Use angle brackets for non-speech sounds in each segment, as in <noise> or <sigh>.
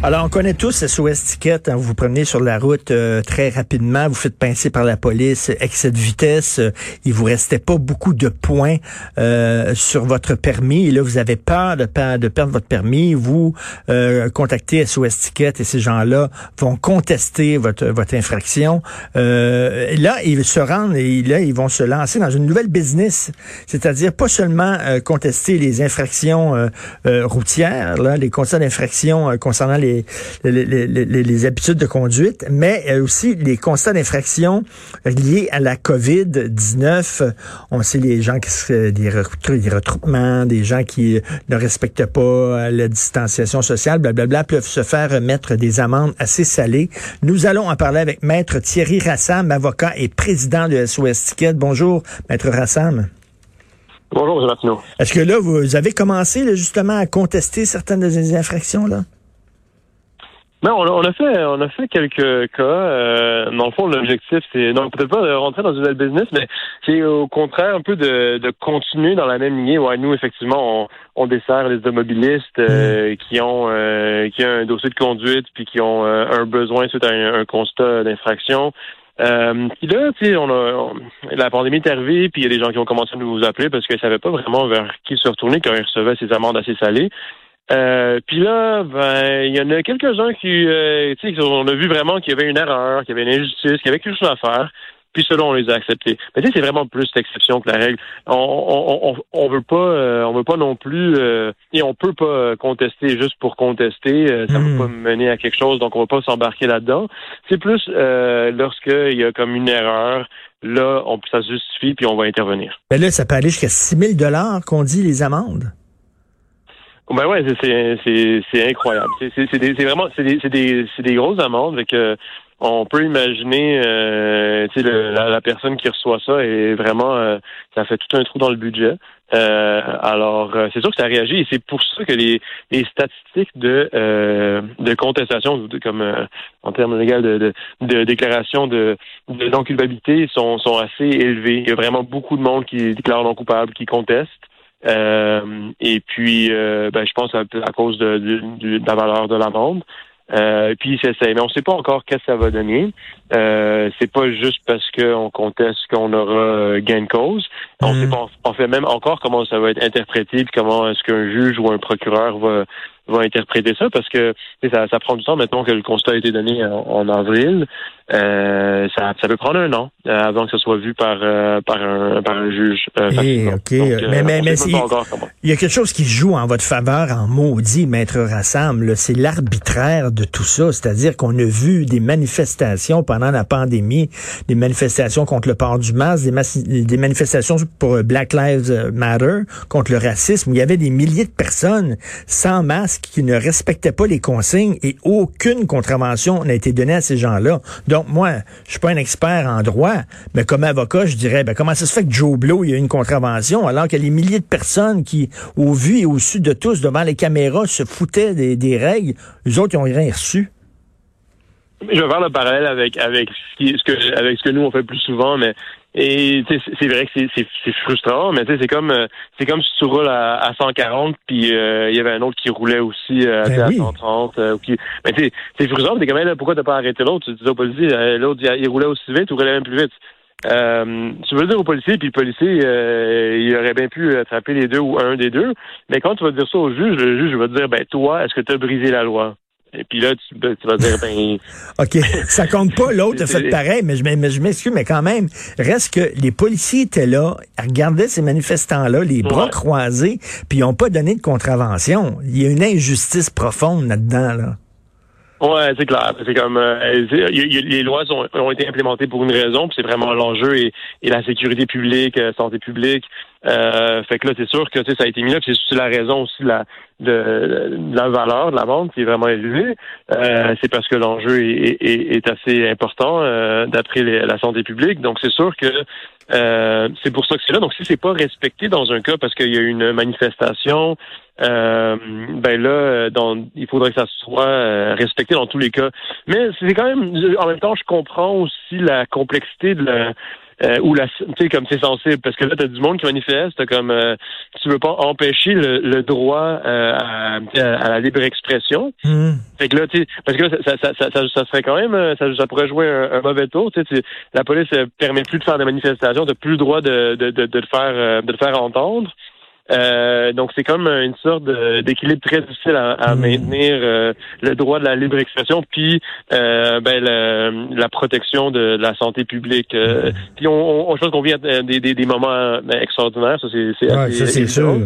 Alors, on connaît tous SOS Ticket. Hein, vous vous promenez sur la route euh, très rapidement, vous faites pincer par la police, excès de vitesse. euh, il vous restait pas beaucoup de points euh, sur votre permis. Et là, vous avez peur de, per- de perdre votre permis. Vous contactez SOS Ticket et ces gens-là vont contester votre, votre infraction. Là, ils se rendent et là, ils vont se lancer dans une nouvelle business. C'est-à-dire pas seulement contester les infractions routières, là, les constats d'infraction concernant les, les, les, les- les habitudes de conduite, mais euh, aussi les constats d'infraction liés à la COVID-19. Euh, On sait les gens qui se, des, retroupements, des gens qui ne respectent pas euh, la distanciation sociale, blablabla, peuvent se faire mettre des amendes assez salées. Nous allons en parler avec Maître Thierry Rassam, avocat et président de SOS Ticket. Bonjour, Maître Rassam. Bonjour, M. Martineau. Est-ce que là, vous avez commencé là, justement à contester certaines des infractions là? Ben, on, a, on a fait on a fait quelques cas. Euh, dans le fond, l'objectif, c'est non peut-être pas de rentrer dans une nouvelle business, mais c'est au contraire un peu de, de continuer dans la même lignée. Ouais, nous, effectivement, on, on dessert les automobilistes euh, qui ont euh, qui ont un dossier de conduite puis qui ont euh, un besoin suite à un, un constat d'infraction. Euh, puis là, tu sais, on a on- la pandémie est arrivée, puis il y a des gens qui ont commencé à nous appeler parce qu'ils ne savaient pas vraiment vers qui se retourner quand ils recevaient ces amendes assez salées. Euh, puis là, ben, il y en a quelques-uns qui, euh, tu sais, on a vu vraiment qu'il y avait une erreur, qu'il y avait une injustice, qu'il y avait quelque chose à faire. Puis ceux-là, on les a acceptés. Mais tu sais, c'est vraiment plus l'exception que la règle. On, on, on, on veut pas, euh, on veut pas non plus, euh, et on peut pas contester juste pour contester. euh, ça Mm. va pas mener à quelque chose, donc on va pas s'embarquer là-dedans. C'est plus euh, lorsqu'il y a comme une erreur, là, on, ça se justifie, puis on va intervenir. Ben là, ça peut aller jusqu'à 6 000 dollars qu'on dit les amendes. Ben ouais, c'est- incroyable. C'est vraiment c'est des des des grosses amendes. Que on peut imaginer, euh, la, la personne qui reçoit ça est vraiment, euh, ça fait tout un trou dans le budget. Euh, alors, euh, c'est sûr que ça réagit et c'est pour ça que les, les statistiques de euh, de contestation, comme euh, en termes légaux de, de, de déclaration de, de non culpabilité, sont sont assez élevées. Il y a vraiment beaucoup de monde qui déclare non coupable, qui conteste. Euh, et puis, euh, ben, je pense à, à cause de, de- de la valeur de l'amende. Euh, puis c'est ça. Mais on sait pas encore qu'est-ce que ça va donner. Euh, c'est pas juste parce qu'on conteste qu'on aura gain de cause. On Mm. sait pas, on fait même encore comment ça va être interprété, puis comment est-ce qu'un juge ou un procureur va va interpréter ça, parce que ça, ça prend du temps. Mettons que le constat a été donné en, en avril, euh, ça, ça peut prendre un an euh, avant que ce soit vu par euh, par un par un juge. euh, Eh, facilement. ok. Donc, euh, Mais- mais- mais encore. Il y a quelque chose qui joue en votre faveur en maudit, Maître Rassam. là. C'est l'arbitraire de tout ça. C'est-à-dire qu'on a vu des manifestations pendant la pandémie, des manifestations contre le port du masque, des, des manifestations pour Black Lives Matter, contre le racisme, où il y avait des milliers de personnes sans masque qui ne respectaient pas les consignes et aucune contravention n'a été donnée à ces gens-là. Donc moi, je suis pas un expert en droit, mais comme avocat, je dirais, ben, comment ça se fait que Joe Blow, il y a une contravention, alors que les milliers de personnes qui, au vu et au su de tous, devant les caméras, se foutaient des, règles, les autres, ils ont rien reçu. Je vais faire le parallèle avec avec ce, qui, ce que avec ce que nous on fait plus souvent, mais et c'est vrai que c'est- frustrant, mais tu sais, c'est comme euh, c'est comme si tu roules à, à 140 puis euh, il y avait un autre qui roulait aussi euh, Ben à oui. 130 euh, ou qui mais c'est frustrant, t'es quand même là pourquoi t'as pas arrêté l'autre? Tu dis au policier euh, l'autre il, il roulait aussi vite ou roulait même plus vite. Euh, tu veux le dire au policier, puis le policier, euh, il aurait bien pu attraper les deux ou un des deux. Mais quand tu vas dire ça au juge, le juge va te dire, ben toi, est-ce que tu as brisé la loi? Et puis là, tu, tu vas dire, ben, <laughs> OK, ça compte pas, l'autre a fait pareil, mais je mais je m'excuse, mais quand même, reste que les policiers étaient là, regardaient ces manifestants-là, les bras Ouais. croisés, puis ils n'ont pas donné de contravention. Il y a une injustice profonde là-dedans, là. Ouais, c'est clair. C'est comme euh, les lois ont, été implémentées pour une raison, puis c'est vraiment l'enjeu et, la sécurité publique, euh, santé publique. Euh, fait que là, c'est sûr que ça a été mis là, c'est la raison aussi de la, de, la valeur de la vente qui est vraiment élevée. c'est parce que l'enjeu est, assez important d'après la santé publique. Donc c'est sûr que c'est pour ça que c'est là. Donc si c'est pas respecté dans un cas parce qu'il y a une manifestation euh, ben là, euh, il faudrait que ça soit euh, respecté dans tous les cas. Mais c'est quand même, en même temps, je comprends aussi la complexité de la, euh, ou la, tu sais, comme c'est sensible, parce que là, t'as du monde qui manifeste, comme, euh, tu veux pas empêcher le, droit à, la libre expression. Mmh. Fait que là, tu parce que là, ça, ça, ça, ça, serait quand même, ça, ça pourrait jouer un, mauvais tour. Tu sais, la police permet plus de faire des manifestations, t'as plus le droit de, de, de, de le faire, de le faire entendre. Euh, donc c'est comme une sorte d'équilibre très difficile à, hmm. maintenir euh, le droit de la libre expression puis euh, ben, la protection de, la santé publique. Hmm. Puis on, on, je pense qu'on vit des, des, des, moments ben, extraordinaires, ça c'est ouais, c'est sûr.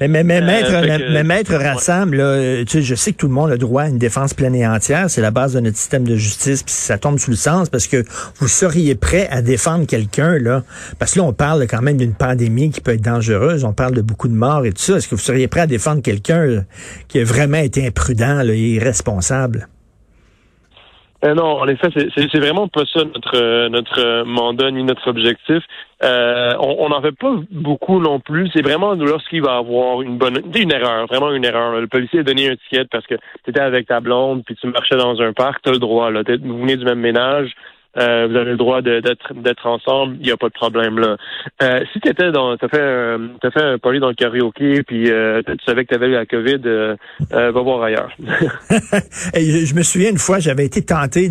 Mais, mais, mais maître, mais, maître Rassam, là, tu sais, je sais que tout le monde a droit à une défense pleine et entière, c'est la base de notre système de justice, puis ça tombe sous le sens parce que vous seriez prêt à défendre quelqu'un là, parce que là on parle quand même d'une pandémie qui peut être dangereuse, on parle de beaucoup de morts et tout ça. Est-ce que vous seriez prêt à défendre quelqu'un euh, qui a vraiment été imprudent et irresponsable? Euh, non, en effet, c'est vraiment pas ça notre euh, notre mandat ni notre objectif. on n'en fait pas beaucoup non plus. C'est vraiment lorsqu'il va avoir une bonne, une erreur, vraiment une erreur. Le policier a donné un ticket parce que tu étais avec ta blonde puis tu marchais dans un parc, tu as le droit. Là, vous venez du même ménage, euh, vous avez le droit d'être ensemble, il n'y a pas de problème là. Euh, si tu dans t'as fait un t'as fait un party dans le karaoké puis euh, tu savais que tu avais eu la COVID, euh, va voir ailleurs. <laughs> je me souviens une fois, j'avais été tenté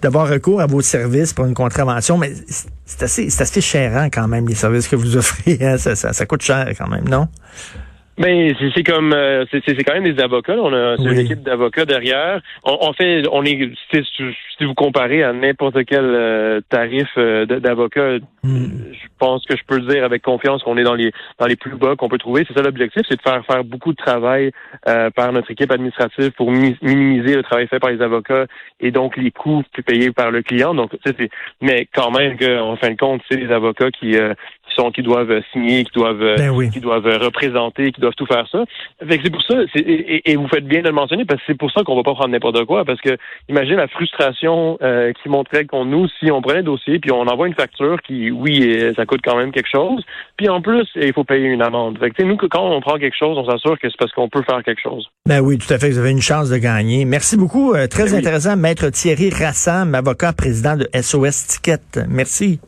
d'avoir recours à vos services pour une contravention, mais c'est assez assez chérant quand même les services que vous offrez. Hein? Ça, ça, ça coûte cher quand même, non? Mais ben, c'est comme euh, c'est quand même des avocats. On a une équipe d'avocats derrière. On, fait on est si, vous comparez à n'importe quel euh, tarif euh, d'avocat, hmm. je pense que je peux le dire avec confiance qu'on est dans les dans les plus bas qu'on peut trouver. C'est ça l'objectif, c'est de faire faire beaucoup de travail par notre équipe administrative pour minimiser le travail fait par les avocats et donc les coûts payés par le client. Donc mais quand même qu'en fin de compte, c'est les avocats qui qui sont qui doivent signer, qui doivent ben qui doivent représenter, qui doivent tout faire ça. c'est pour ça, et, vous faites bien de le mentionner, parce que c'est pour ça qu'on va pas prendre n'importe quoi, parce que imagine la frustration euh, qui montrait qu'on nous si on prenait un dossier puis on envoie une facture qui, oui, euh, ça coûte quand même quelque chose, puis en plus, il faut payer une amende. Fait que, nous, quand on prend quelque chose, on s'assure que c'est parce qu'on peut faire quelque chose. Ben oui, tout à fait. Vous avez une chance de gagner. Merci beaucoup. Euh, très ben intéressant, Maître Thierry Rassam, avocat, président de SOS Ticket. Merci.